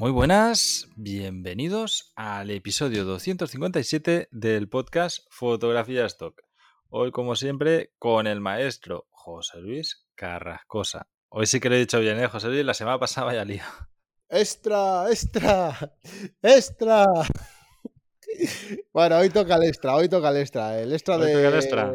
Muy buenas, bienvenidos al episodio 257 del podcast Fotografía Stock. Hoy, como siempre, con el maestro José Luis Carrascosa. Hoy sí que lo he dicho bien, ¿eh, José Luis? La semana pasada vaya lío. ¡Extra! ¡Extra! ¡Extra! Bueno, hoy toca el extra, hoy toca el extra. El extra Hoy de. el extra.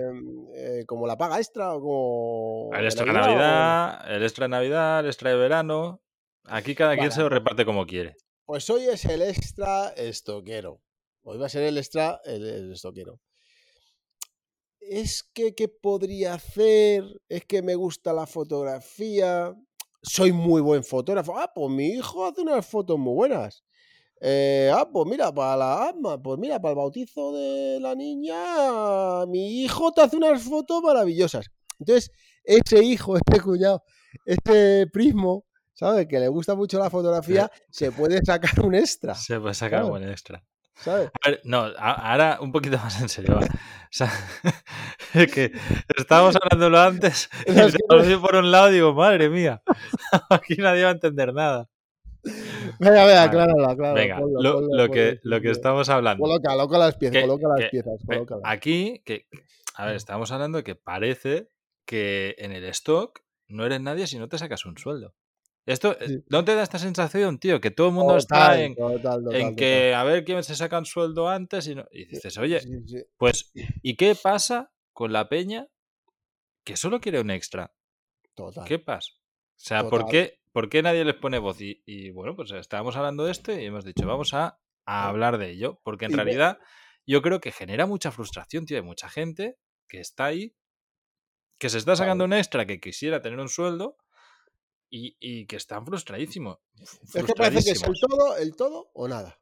eh, como la paga extra o como. El extra de Navidad o- Navidad, el extra de Navidad, el extra de verano. Aquí cada quien Vale. se lo reparte como quiere. Pues hoy es el extra estoquero. Hoy va a ser el extra el, el estoquero. Es que, ¿qué podría hacer? Es que me gusta la fotografía. Soy muy buen fotógrafo. Ah, pues mi hijo hace unas fotos muy buenas. Eh, ah, pues mira, para la alma, pues mira, para el bautizo de la niña, mi hijo te hace unas fotos maravillosas. Entonces, ese hijo, este cuñado, este primo, ¿sabes? Que le gusta mucho la fotografía, se puede sacar un extra, Se puede sacar un buen extra. ¿sabes? A ver, no, a- ahora un poquito más en serio. va. O sea, es que estábamos hablándolo antes y Es que por un lado digo, madre mía, aquí nadie va a entender nada. Venga, venga, acláralo, acláralo. Venga, ponlo, lo, ponlo, lo que, ponlo, lo que estamos hablando. Coloca, coloca las piezas, que- coloca las que- piezas, colócalas. Aquí, que, a ver, estamos hablando de que parece que en el stock no eres nadie si no te sacas un sueldo. Esto, eh, Sí. ¿no te da esta sensación, tío? Que todo el mundo está en, total, total, en que a ver quién se saca un sueldo antes y, no- y dices, oye, Sí, sí. pues, ¿y qué pasa con la peña que solo quiere un extra? Total. ¿Qué pasa? O sea, ¿por qué, ¿por qué nadie les pone voz? Y, y, bueno, pues estábamos hablando de esto y hemos dicho, vamos a, a hablar de ello, porque en realidad yo creo que genera mucha frustración, tío, de mucha gente que está ahí, que se está sacando un extra, que quisiera tener un sueldo y, y que están frustradísimos. Es que parece que es el todo, el todo o nada.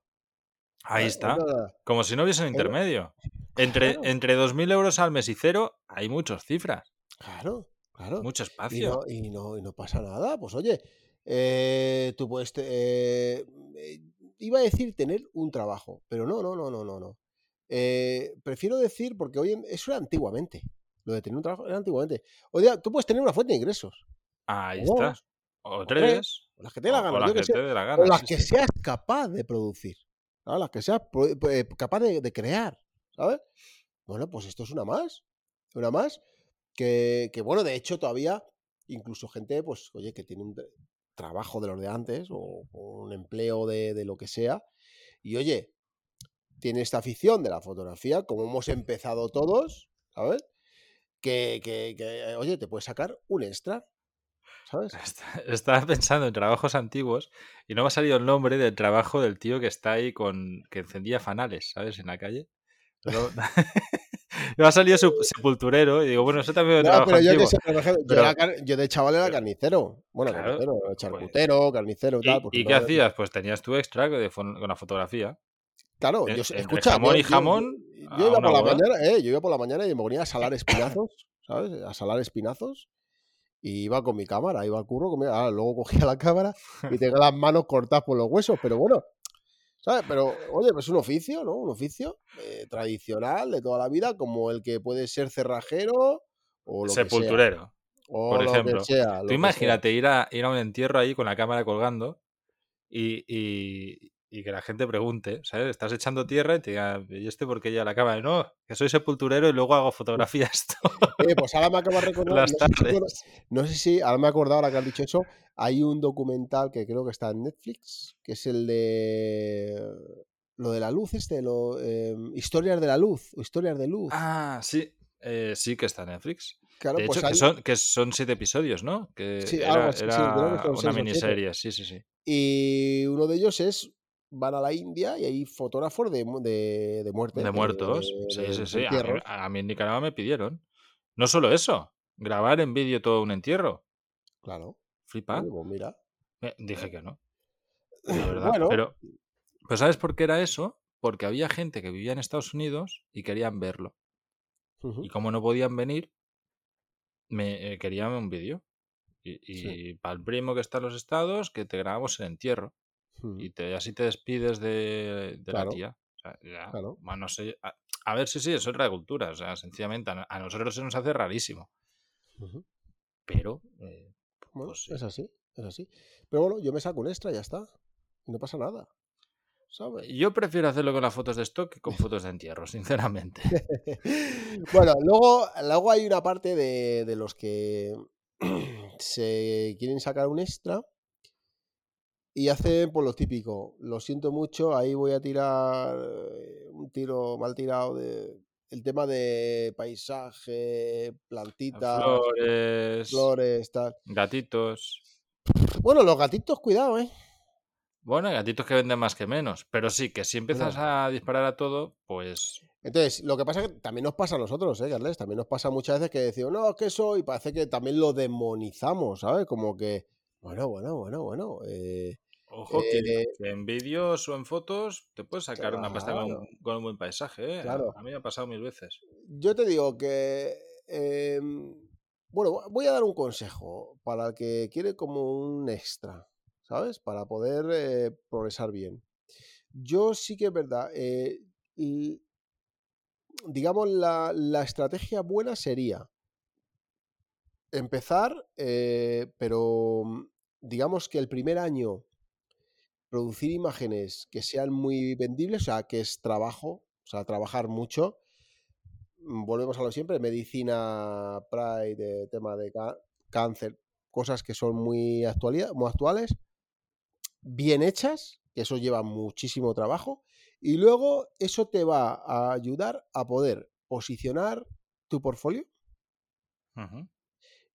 Ahí está. Como si no hubiese un intermedio. Entre, Claro. entre 2.000 euros al mes y cero hay muchas cifras, Claro, claro. mucho Y espacio. no, y, no, y no pasa nada. Pues oye, eh, tú puedes. eh, eh, iba a decir tener un trabajo, pero no, no, no, no, no. no. Eh, prefiero decir, porque hoy en- eso era antiguamente. Lo de tener un trabajo era antiguamente. Hoy día tú puedes tener una fuente de ingresos. Ahí está. O tres, tres. o las que te dé la o- o gana. las que sé, te dé la o gana, las sí, que sí. seas capaz de producir. ¿sabes? Las que seas eh, capaz de, de crear. ¿Sabes? Bueno, pues esto es una más. Una más. Que, que, bueno, de hecho, todavía, incluso gente, pues, oye, que tiene un tra- trabajo de los de antes, o, o un empleo de, de lo que sea. Y oye, tiene esta afición de la fotografía, como hemos empezado todos, ¿sabes? Que, que, que, oye, te puedes sacar un extra. Estaba pensando en trabajos antiguos y no me ha salido el nombre del trabajo del tío que está ahí con. que encendía fanales, ¿sabes? En la calle. Pero- me ha salido su- sepulturero y digo, bueno, eso también es Ya, trabajo pero yo antiguo. era de chaval era carnicero. Bueno, Claro, carnicero, pues- charcutero, carnicero y ¿Y, tal. pues y qué hacías? Pues tenías tu extra de con la fotografía. Claro, yo entre escucha, jamón yo- y jamón, yo, yo iba por la mañana, eh, yo iba por la mañana y me ponía a salar espinazos, ¿sabes? A salar espinazos y iba con mi cámara, iba al curro, ah, luego cogía la cámara y tenía las manos cortadas por los huesos, pero bueno, ¿sabes? Pero oye, pues un oficio, ¿no? Un oficio eh, tradicional de toda la vida, como el que puede ser cerrajero o lo que sea. Sepulturero. O por lo ejemplo. que sea. lo Tú imagínate ir a, ir a un entierro ahí con la cámara colgando y, y- y que la gente pregunte, ¿sabes? Estás echando tierra y te diga, ¿y este por qué ya la cámara? No, que soy sepulturero y luego hago fotografías. sea. Eh, pues ahora me acabo de recordar. Las no, sé si, tardes. no sé si, ahora me he acordado, ahora que has dicho eso, hay un documental que creo que está en Netflix, que es el de lo de la luz, este, lo, eh, historias de la luz, historias de luz. ah, sí. eh, sí que está en Netflix. claro, de hecho, pues que, son, que son siete episodios, ¿no? Que Sí, era, algo sí, era creo que una siete. miniserie, sí, sí, sí. Y uno de ellos es van a la India y hay fotógrafos de, de, de muerte. De muertos. de- Sí, de sí, sí. A mí, entierros. a mí en Nicaragua me pidieron. No solo eso, grabar en vídeo todo un entierro. Claro. Flipa. Pues mira. Eh, Dije que no. La verdad. Bueno. Pero, pero ¿sabes por qué era eso? Porque había gente que vivía en Estados Unidos y querían verlo. Y como no podían venir, me eh, querían un vídeo. Y, Sí. para el primo que está en los estados, que te grabamos el entierro. Ujú. Y te, así te despides de, de Claro. la tía. O sea, ya, Claro. bueno, no sé. A, a ver, sí, sí, es otra cultura. O sea, sencillamente a, no- a nosotros se nos hace rarísimo. Pero, eh, Bueno, pues es así, es así. Pero bueno, yo me saco un extra y ya está. No pasa nada. ¿Sabes? Yo prefiero hacerlo con las fotos de stock que con fotos de entierro, sinceramente. bueno, luego, luego hay una parte de, de los que se quieren sacar un extra y hacen por lo típico. Lo siento mucho, ahí voy a tirar eh, un tiro mal tirado de el tema de paisaje, plantitas, Flores, flores, tal. gatitos. Bueno, los gatitos, cuidado, ¿eh? Bueno, hay gatitos que venden más que menos. Pero sí, que si empiezas a disparar a todo, pues Entonces, lo que pasa es que también nos pasa a nosotros, ¿eh, Carles? También nos pasa muchas veces que decimos, no, es que eso, y parece que también lo demonizamos, ¿sabes? Como que, bueno, bueno, bueno, bueno. eh, Ojo, que, Eh, que en vídeos o en fotos te puedes sacar una pasta con, un- con un buen paisaje. ¿eh? A- Claro. A, mí me ha pasado mil veces. yo te digo que, em, bueno, voy a dar un consejo para el que quiere como un extra, ¿sabes? Para poder eh, progresar bien. Yo sí que es verdad, y, digamos, la, la estrategia buena sería empezar, eh, pero digamos que el primer año producir imágenes que sean muy vendibles, o sea, que es trabajo, o sea, trabajar mucho. Mm, Volvemos a lo siempre, medicina, Pride, eh, tema de cáncer, cosas que son muy, actualidad, muy actuales, bien hechas, que eso lleva muchísimo trabajo, y luego eso te va a ayudar a poder posicionar tu portfolio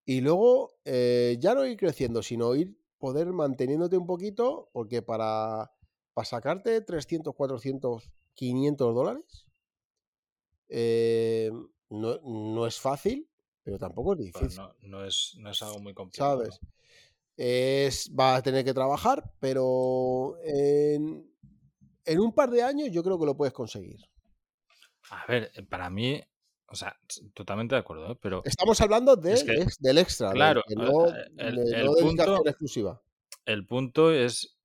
y luego eh, ya no ir creciendo, sino ir poder manteniéndote un poquito, porque para, para sacarte 300, 400, 500 dólares eh, no, no es fácil, pero tampoco es difícil, no, no es, no es algo muy complicado. ¿sabes? Es, va a tener que trabajar, pero en, en un par de años yo creo que lo puedes conseguir. A ver, eh, para mí, o sea, totalmente de acuerdo, ¿eh? pero Estamos hablando de- Es que, ex- del extra, claro, no, el- de el no punto- exclusiva. el punto es,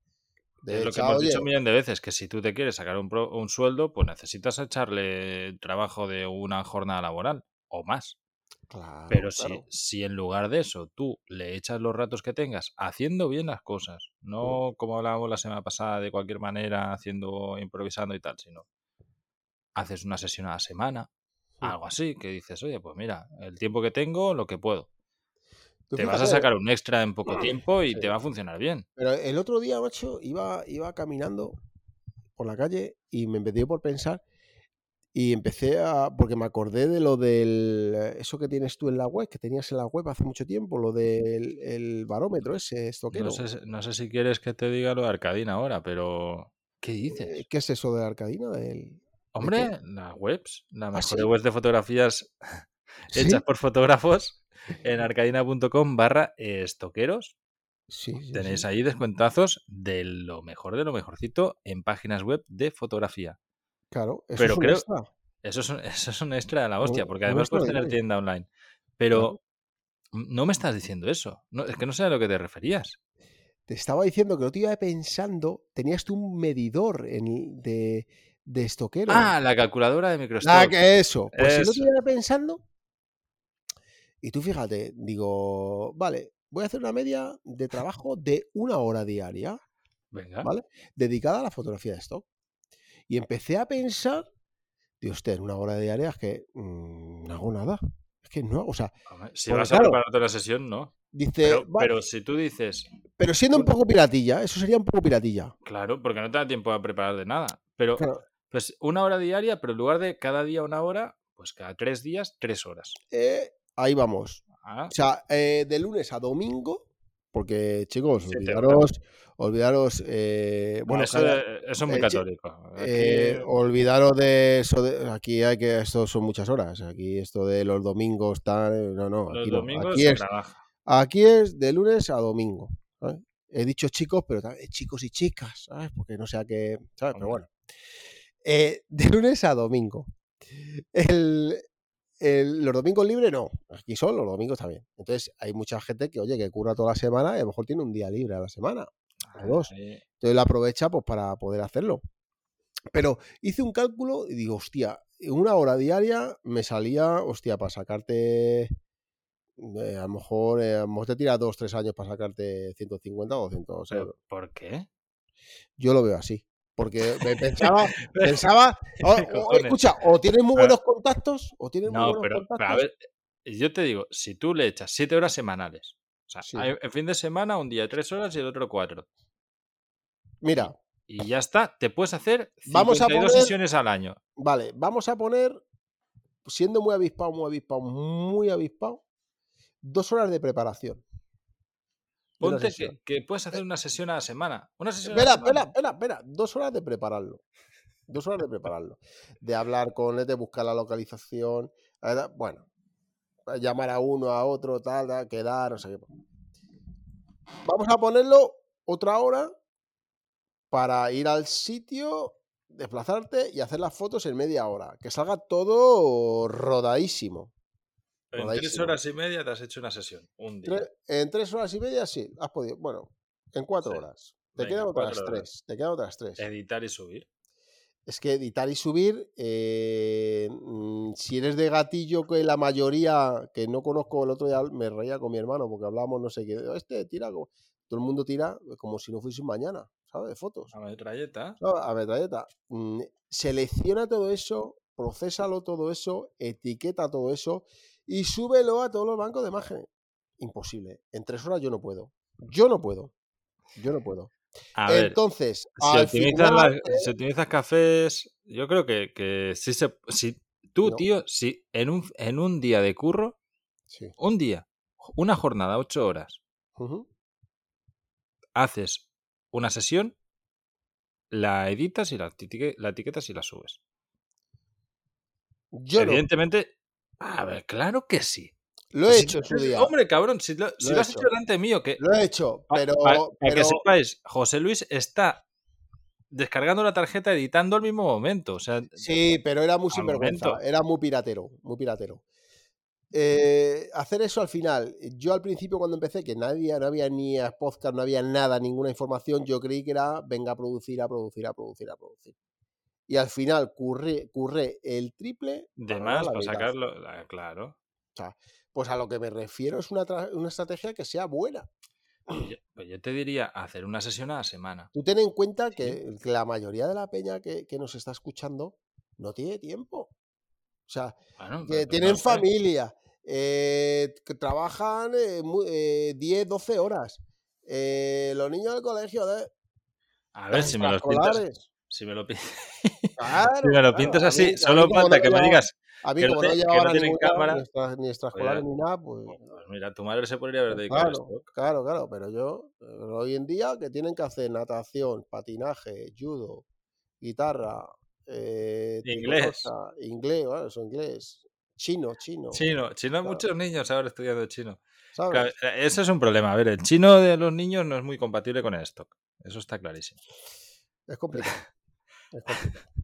De es lo que hemos oye, dicho un millón de veces, que si tú te quieres sacar un, pro- un sueldo, pues necesitas echarle trabajo de una jornada laboral o más. claro, Pero si, claro. si en lugar de eso tú le echas los ratos que tengas haciendo bien las cosas, no como hablábamos la semana pasada de cualquier manera, haciendo, improvisando y tal, sino haces una sesión a la semana, Mm. Algo así, que dices, oye, pues mira, el tiempo que tengo, lo que puedo. Te vas a sacar un extra en poco tiempo y Sí. te va a funcionar bien. Pero el otro día, macho, iba, iba caminando por la calle y me empecé por pensar y empecé a. Porque me acordé de lo del. Eso que tienes tú en la web, que tenías en la web hace mucho tiempo, lo del el barómetro ese, estoquero. No sé, no sé si quieres que te diga lo de Arcadina ahora, pero... ¿Qué Eh, dices? ¿Qué es eso de Arcadina? Del... Hombre, las webs, las ¿Ah, mejores sí? webs de fotografías ¿Sí? hechas por fotógrafos en arcadina.com barra estoqueros. Sí, Tenéis ahí descuentazos de lo mejor de lo mejorcito en páginas web de fotografía. Claro, eso Pero es un creo- extra. Eso es un, eso es un extra de la hostia, porque además puedes tener tienda online. Pero no me estás diciendo eso. No, es que no sé a lo que te referías. Te estaba diciendo que no te iba pensando, tenías tú un medidor en, de, de estoquero. Ah, la calculadora de Microsoft. Nada que eso. Pues si no Eso. iba pensando. Y tú fíjate, digo, vale, voy a hacer una media de trabajo de una hora diaria, Venga. ¿vale? Dedicada a la fotografía de stock. Y empecé a pensar, digo, usted, una hora diaria es que mm, no hago nada. Es que no, o sea, Si vas a claro, prepararte la sesión, no. dice, Pero, vale, pero si tú dices, pero siendo un poco piratilla, eso sería un poco piratilla. claro, porque no te da tiempo a preparar de nada. Pero, Claro, pues una hora diaria, pero en lugar de cada día una hora, pues cada tres días, tres horas. eh, ahí vamos. Ah, O sea, eh, de lunes a domingo, Porque, chicos, olvidaros, olvidaros, eh, Bueno, eso, cada- eso es muy eh, católico. Aquí- eh, olvidaros de eso, de, aquí hay que, esto son muchas horas, aquí esto de los domingos, tal, no, no, los aquí no, aquí se es, trabaja. aquí es de lunes a domingo, ¿sabes? He dicho chicos, pero también chicos y chicas, ¿sabes? Porque no sea que, ¿sabes? Pero bueno. Eh, de lunes a domingo. El, el- los domingos libres no, aquí son los domingos también. Entonces hay mucha gente que, oye, que curra toda la semana y a lo mejor tiene un día libre a la semana. a dos. Ahí- Entonces lo aprovecha pues para poder hacerlo. Pero hice un cálculo y digo, hostia, una hora diaria me salía, hostia, para sacarte, eh, a lo mejor, eh, a lo mejor te tira dos, tres años para sacarte 150 o 200 ¿Pero euros. ¿Por qué? Yo lo veo así. Porque me pensaba, pensaba, o- ¿Qué o- cojones? escucha, o tienes muy buenos contactos, o tienes muy No, buenos pero, pero a contactos. ver, yo te digo, si tú le echas siete horas semanales, o sea, Sí. hay- el fin de semana un día tres horas y el otro cuatro, Mira, y ya está, te puedes hacer Vamos a 52 poner- sesiones al año. vale, vamos a poner, siendo muy avispado, muy avispado, muy avispado, dos horas de preparación. Ponte que, puedes hacer una sesión a la semana. Una sesión a la Espera, semana. espera, espera, espera. Dos horas de prepararlo. Dos horas de prepararlo. De hablar con él, de buscar la localización. eh, Bueno, llamar a uno, a otro, tal, tal, quedar, no sé qué. Vamos a ponerlo otra hora para ir al sitio, desplazarte y hacer las fotos en media hora. Que salga todo rodadísimo. En tres horas y media te has hecho una sesión, un día. Tre- en tres horas y media, sí, has podido. Bueno, en cuatro Sí. horas. Te Venga, quedan otras horas. tres. Te quedan otras tres. Editar y subir. Es que editar y subir, eh, mm, si eres de gatillo, que la mayoría, que no conozco el otro día, me reía con mi hermano porque hablábamos, no sé qué, este tira, como- todo el mundo tira como si no fuese un mañana, ¿sabes? De fotos. A metralleta. ¿sabes? A metralleta. Mm, Selecciona todo eso, procésalo todo eso, etiqueta todo eso y súbelo a todos los bancos de imágenes. Imposible. En tres horas yo no puedo. Yo no puedo. Yo no puedo. A ver, Entonces, si al optimizas, final, las- si optimizas cafés, yo creo que, que sí se. Si, tú, No. tío, si en un, en un día de curro, sí. un día, una jornada, ocho horas, haces una sesión, la editas y la, la etiquetas y la subes. Yo no. Evidentemente, a ver, claro que sí. Lo he Si- hecho su día. Hombre, cabrón, si lo, si Lo lo he has hecho hecho. delante mío, que Lo he hecho, pero. pa- Para que pero- sepáis, José Luis está descargando la tarjeta editando al mismo momento. O sea, Sí, pero era muy sinvergüenza. momento. Era muy piratero. Muy piratero. Eh, hacer eso al final. Yo al principio, cuando empecé, que nadie, no había ni a podcast, no había nada, ninguna información, yo creí que era venga a producir, a producir, a producir, a producir. Y al final curré, curré el triple. de más, para sacarlo. la- Claro. Pues a lo que me refiero es una, una estrategia que sea buena. Pues yo, pues yo te diría hacer una sesión a la semana. Tú ten en cuenta que, la mayoría de la peña que, que nos está escuchando no tiene tiempo. O sea, Bueno, que tienen no familia, eh, que trabajan eh, mu- eh, 10, 12 horas. eh, los niños del colegio, de, A ver, si me lo pintas. Si me lo, Claro, si me lo pintas a así, mí- a solo falta no que me llevaba- digas. A mí, que no como no que no llevaban tienen ninguna, cámara. ni, extra- ni extraescolares Oye, ni nada, pues. Pues mira, tu madre se podría haber dedicado a Claro, esto. claro, claro, pero yo, eh, hoy en día, que tienen que hacer natación, patinaje, judo, guitarra, eh, Inglés. tricotosa, inglés, bueno, eso inglés, chino, chino, Chino, chino, Claro. muchos niños ahora estudiando chino. ¿sabes? Claro, eh, eso es un problema. A ver, el chino de los niños no es muy compatible con el stock. Eso está clarísimo. Es complicado.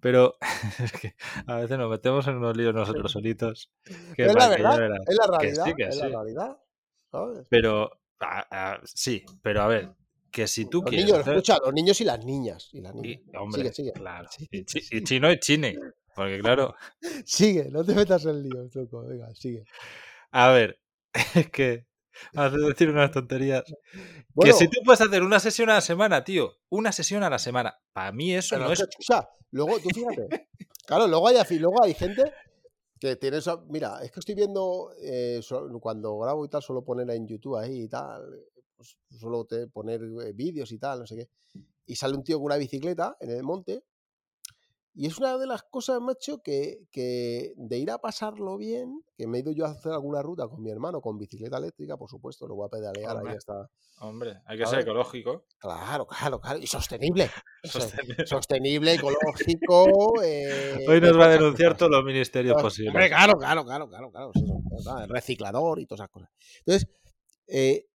Pero es que a veces nos metemos en unos líos nosotros solitos. Que es la verdad, es la Que realidad, sí, que es la realidad, ¿sabes? Pero sí, pero a ver, que si tú Los quieres. niños, hacer- escucha, los niños y las niñas. Y las y- niñas. hombre, Sigue, sigue. claro. Y, chino y chine. Porque claro, Sigue, no te metas en líos, loco. Venga, sigue. a ver, es que haces decir unas tonterías. Bueno, que si tú puedes hacer una sesión a la semana, tío, una sesión a la semana, para mí eso no es escucha, luego, tú fíjate. claro, luego hay, luego hay gente que tiene eso. Mira, es que estoy viendo, eh, cuando grabo y tal, suelo poner en YouTube ahí y tal. Pues, suelo te- poner eh, vídeos y tal, no sé qué. Y sale un tío con una bicicleta en el monte Y es una de las cosas, macho, que, que de ir a pasarlo bien, que me he ido yo a hacer alguna ruta con mi hermano, con bicicleta eléctrica, por supuesto, lo voy a pedalear Hombre. ahí hasta... Hombre, hay que ser ecológico. Claro, claro, claro. Y sostenible. Sostenible. Sostenible, ecológico. eh, Hoy nos va a denunciar todos los ministerios Hombre, posibles. Claro, claro, claro, claro, claro. cosas, reciclador y todas esas cosas. Entonces, eh,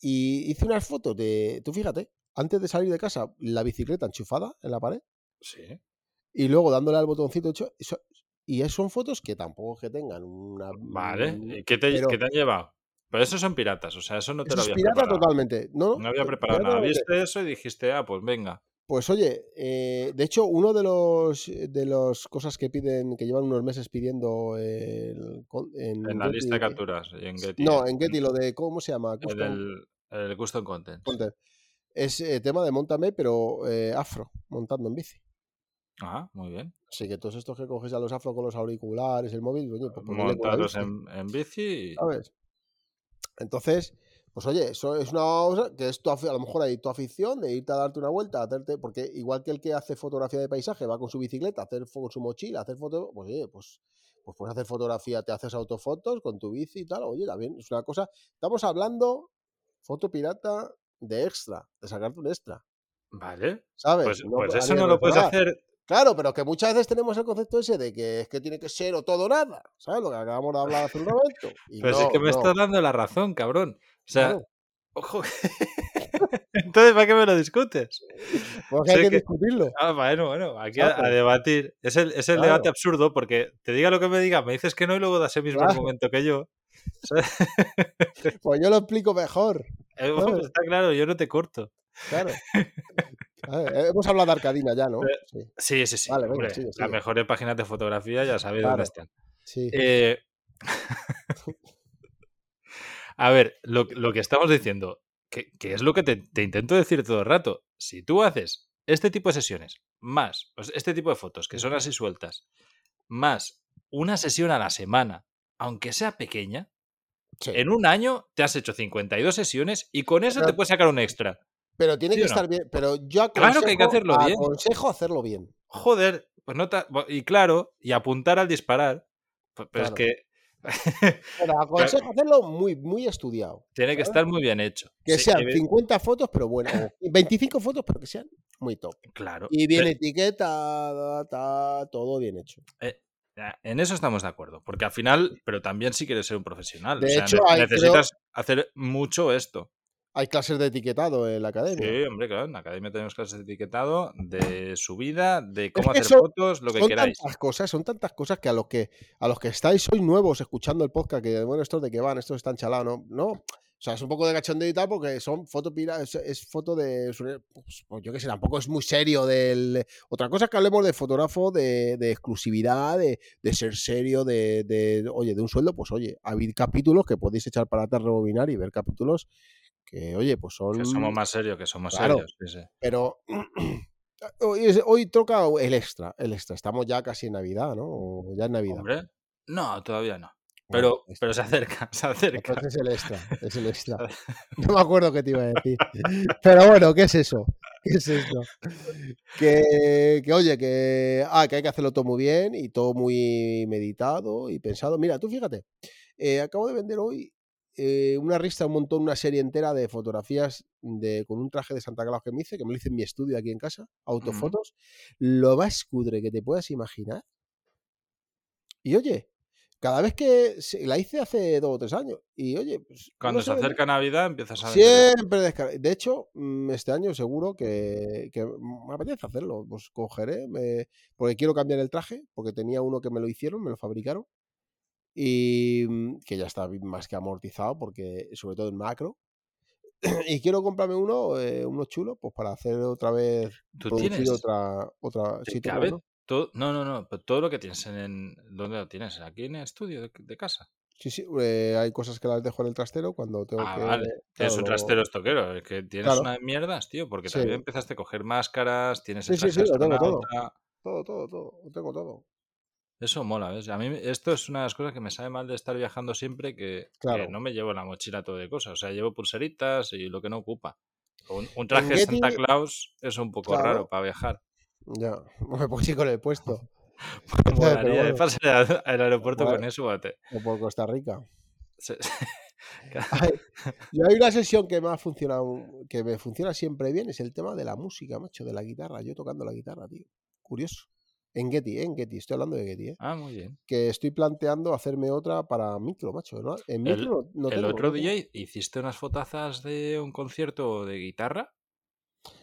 y hice unas fotos de, tú fíjate, antes de salir de casa, la bicicleta enchufada en la pared Sí. Y luego dándole al botoncito hecho. eso- y es- son fotos que tampoco es que tengan una. Vale. mm, ¿Y qué te, pero- qué te han llevado? Pero esos son piratas, o sea, eso no te Eso lo es había pirata preparado. totalmente. No, No había eh, preparado pirata nada. Viste eso y dijiste, ah, pues venga. Pues oye, eh, de hecho, uno de los de las cosas que piden, que llevan unos meses pidiendo el, en, En la Getty, lista de eh, capturas y en Getty. No, en Getty, lo de cómo se llama, el, Custom el Custom Content. Content. Es eh, tema de montame, pero eh, afro, montando en bici. Ah, muy bien. Así que todos estos que coges a los afro con los auriculares, el móvil, oye, pues la Montaros en, en bici y... ¿sabes? Entonces, pues oye, eso es una cosa que es tu afi- a lo mejor hay tu afición de irte a darte una vuelta, a hacerte, porque igual que el que hace fotografía de paisaje va con su bicicleta, a hacer con su mochila, a hacer fotos, pues oye, pues, pues puedes hacer fotografía, te haces autofotos con tu bici y tal, oye, también es una cosa, estamos hablando foto pirata de extra, de sacarte un extra, Vale. ¿sabes? Pues, No pues eso no lo puedes hacer. Claro, pero que muchas veces tenemos el concepto ese de que es que tiene que ser o todo o nada, ¿sabes? Lo que acabamos de hablar hace un momento. Y Pero si es que me no, estás dando la razón, cabrón. O sea, claro, ojo. Entonces, ¿para qué me lo discutes? porque sé hay que, que- discutirlo. Ah, bueno, bueno, aquí a, a Claro. debatir. Es el, es el Claro. debate absurdo porque te diga lo que me diga, me dices que no y luego das el mismo Claro. argumento que yo. Pues yo lo explico mejor, Eh, bueno, está claro, yo no te corto. claro. Ver, eh, hemos hablado de Arcadina ya, ¿no? Pero- Sí, Sí, sí, sí. Vale, venga, hombre, sigue, Las mejores páginas de fotografía ya sabéis Claro. dónde están. sí. Eh, a ver, lo, lo que estamos diciendo, que, que es lo que te, te intento decir todo el rato. Si tú haces este tipo de sesiones, más pues este tipo de fotos que son así sueltas, más una sesión a la semana, aunque sea pequeña, sí. en un año te has hecho 52 sesiones y con eso te puedes sacar un extra. Pero tiene ¿sí que no? estar bien. Pero yo aconsejo, Claro que hay que hacerlo bien. aconsejo hacerlo bien. Joder, pues no ta- y claro, y apuntar al disparar. Pero Claro. es que Pero aconsejo hacerlo muy, muy estudiado. tiene que estar muy bien hecho. Que Sí, sean evi- 50 fotos, pero bueno. o 25 fotos, pero que sean muy top. Claro. Y bien Pero- etiquetada, ta, todo bien hecho. Ya, En eso estamos de acuerdo, porque al final, pero también si quieres ser un profesional, De o sea, hecho, necesitas hacer mucho esto. Hay clases de etiquetado en la academia. Sí, hombre, claro, en la academia tenemos clases de etiquetado, de subida, de cómo que hacer eso- fotos, lo que son queráis. tantas cosas, son tantas cosas que a los que a los que estáis hoy nuevos escuchando el podcast, que bueno, estos de que van, estos están chalados, ¿no? No. O sea, es un poco de cachondeo y tal, porque son foto pira, es, es foto de. Pues, pues yo qué sé, tampoco es muy serio del. Otra cosa es que hablemos de fotógrafo, de, de exclusividad, de, de ser serio, de, de, Oye, de un sueldo, pues oye, hay capítulos que podéis echar para atrás, rebobinar y ver capítulos que, oye, pues son. Que somos más serios, que somos Claro. serios. sí, sí. Pero hoy, toca el extra, el extra. Estamos ya casi en Navidad, ¿no? O ya en Navidad. Hombre, no, todavía no. Pero, pero se acerca, se acerca. Entonces es el extra, es el extra. No me acuerdo qué te iba a decir. Pero bueno, ¿qué es eso? ¿Qué es eso? Que, que, oye, que, ah, que hay que hacerlo todo muy bien y todo muy meditado y pensado. Mira, tú fíjate, eh, acabo de vender hoy eh, una rista, un montón, una serie entera de fotografías de, con un traje de Santa Claus que me hice, que me lo hice en mi estudio aquí en casa, autofotos, lo más cudre que te puedas imaginar. Y oye, cada vez que se- la hice hace dos o tres años, y oye, pues, Cuando se acerca Navidad empiezas a. Siempre descarga. De hecho, mm, este año seguro que, que me apetece hacerlo. Pues cogeré, me- porque quiero cambiar el traje, porque tenía uno que me lo hicieron, me lo fabricaron, y mm, que ya está más que amortizado, porque sobre todo en macro. Y quiero comprarme uno, eh, uno chulo, pues para hacer otra vez, ¿Tú producir tienes? otra, otra. ¿Te Sí, tengo cabe uno. todo? No, no, no. pero todo lo que tienes en, en- ¿Dónde lo tienes? ¿Aquí en el estudio de, de casa? Sí, sí, eh, hay cosas que las dejo en el trastero cuando tengo Ah, que. vale. Tienes claro, un lo- trastero estoquero. Es que tienes Claro. una mierdas, tío, porque Sí. también empezaste a coger máscaras, tienes el Sí, sí, sí, lo tengo todo. Todo, todo, todo. Lo tengo todo. Eso mola, ¿ves? A mí esto es una de las cosas que me sabe mal de estar viajando siempre, que, no me llevo en la mochila todo de cosas. O sea, llevo pulseritas y lo que no ocupa. Un, un traje de Santa Claus es un poco Claro. raro para viajar. Ya, me pongo así con el puesto. Molaría de pasar al aeropuerto con eso, bate. O por Costa Rica. Yo hay una sesión que me ha funcionado, que me funciona siempre bien, es el tema de la música, macho, de la guitarra. Yo tocando la guitarra, tío. Curioso. En Getty, ¿eh? en Getty, estoy hablando de Getty, ¿eh? Ah, muy bien. Que estoy planteando hacerme otra para micro, macho. ¿no? En micro el, no, El otro día hiciste unas fotazas de un concierto de guitarra.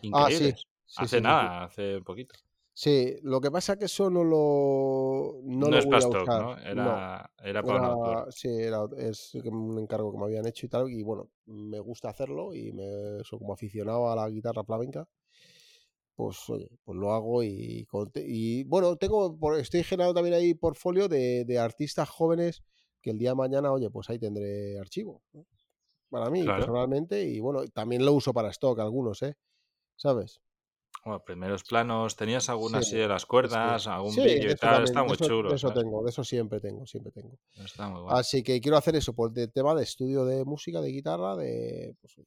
Increíbles. Ah, sí. hace nada, hace poquito. Sí, lo que pasa es que eso no lo. No, lo es voy ¿no? Era, era para era, un. Sí, era, es un encargo que me habían hecho y tal. Y bueno, me gusta hacerlo y me soy como aficionado a la guitarra flamenca. Pues oye, pues lo hago y, y bueno, tengo, estoy generando también ahí portfolio de, de, artistas jóvenes que el día de mañana, oye, pues ahí tendré archivo. Para mí, personalmente, y bueno, también lo uso para stock algunos, ¿eh? ¿Sabes? Bueno, primeros planos, ¿tenías alguna así de las cuerdas, algún vídeo y tal? está muy chulo. De eso tengo, de eso siempre tengo, siempre tengo. Está muy bueno. Así que quiero hacer eso, por el tema de estudio de música, de guitarra, de pues,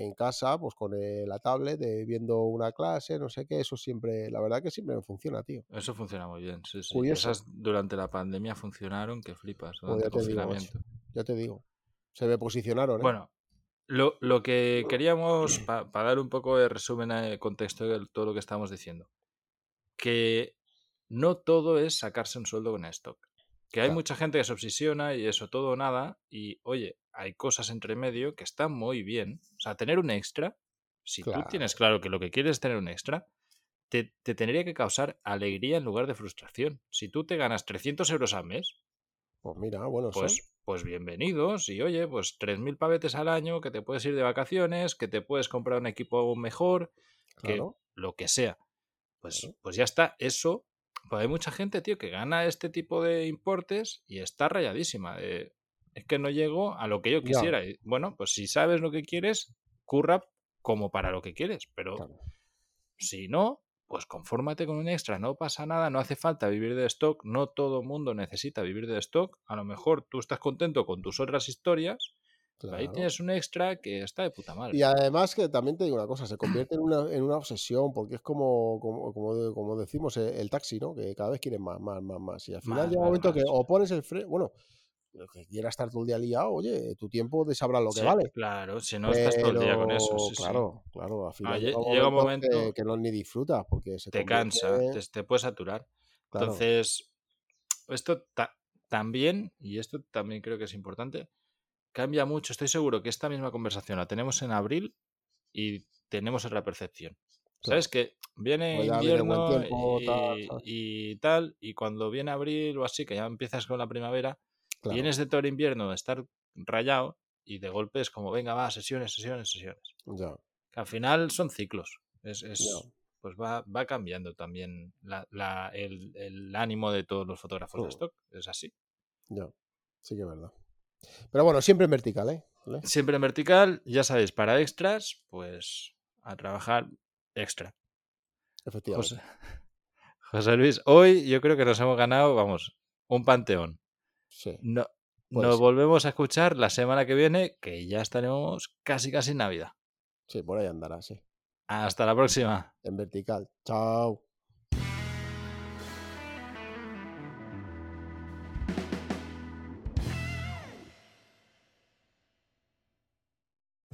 en casa, pues con la tablet, de, viendo una clase, no sé qué, eso siempre, la verdad que siempre me funciona, tío. Eso funciona muy bien, sí, sí. Esas durante la pandemia funcionaron, que flipas, pues durante el confinamiento. ya te digo, se me posicionaron, ¿eh? Bueno, lo, lo que queríamos, para dar un poco de resumen de contexto de todo lo que estamos diciendo, que no todo es sacarse un sueldo con stock. Que hay mucha gente que se obsesiona y eso todo o nada. Y oye, hay cosas entre medio que están muy bien. O sea, tener un extra, si tú tienes claro que lo que quieres es tener un extra, te, te, tendría que causar alegría en lugar de frustración. Si tú te ganas 300 euros al mes, pues mira, bueno, pues, pues bienvenidos. Y oye, pues 3.000 pavetes al año, que te puedes ir de vacaciones, que te puedes comprar un equipo mejor, que lo que sea. Pues, pues ya está, eso. Pues hay mucha gente, tío, que gana este tipo de importes y está rayadísima. Es que no llego a lo que yo quisiera. Y, bueno, pues si sabes lo que quieres, curra como para lo que quieres. Pero si no, pues confórmate con un extra, no pasa nada, no hace falta vivir de stock, no todo mundo necesita vivir de stock, a lo mejor tú estás contento con tus otras historias, ahí tienes un extra que está de puta madre. Y además que también te digo una cosa, se convierte en una, en una obsesión, porque es como, como, como, decimos eh, el, taxi, ¿no? Que cada vez quieren más, más, más, más. Y al final llega un momento que o pones el freno, bueno, lo que quiera estar todo el día liado, oye, tu tiempo de sabrá lo que vale. Claro, si no estás todo el día con eso. claro, claro, al final ah, llega, un momento, que, no ni disfrutas porque se te cansa, te, te, puedes saturar. Entonces, esto también, y esto también creo que es importante, cambia mucho. Estoy seguro que esta misma conversación la tenemos en abril y tenemos otra percepción. ¿Sabes? Que viene pues invierno y, tal, y cuando viene abril o así, que ya empiezas con la primavera, Vienes de todo el invierno de estar rayado y de golpe es como, venga, va, sesiones, sesiones, sesiones. Ya. Que al final son ciclos. Es, Pues va, va cambiando también la, el, el, ánimo de todos los fotógrafos de mm. stock. Es así. Ya, sí que es verdad. Pero bueno, siempre en vertical, ¿eh? Siempre en vertical, ya sabéis, para extras, pues a trabajar extra. Efectivamente. José, José Luis, hoy yo creo que nos hemos ganado, vamos, un panteón. No, nos volvemos a escuchar la semana que viene, que ya estaremos casi casi en Navidad. Sí, por ahí andará, sí. Hasta la próxima. En vertical. Chao.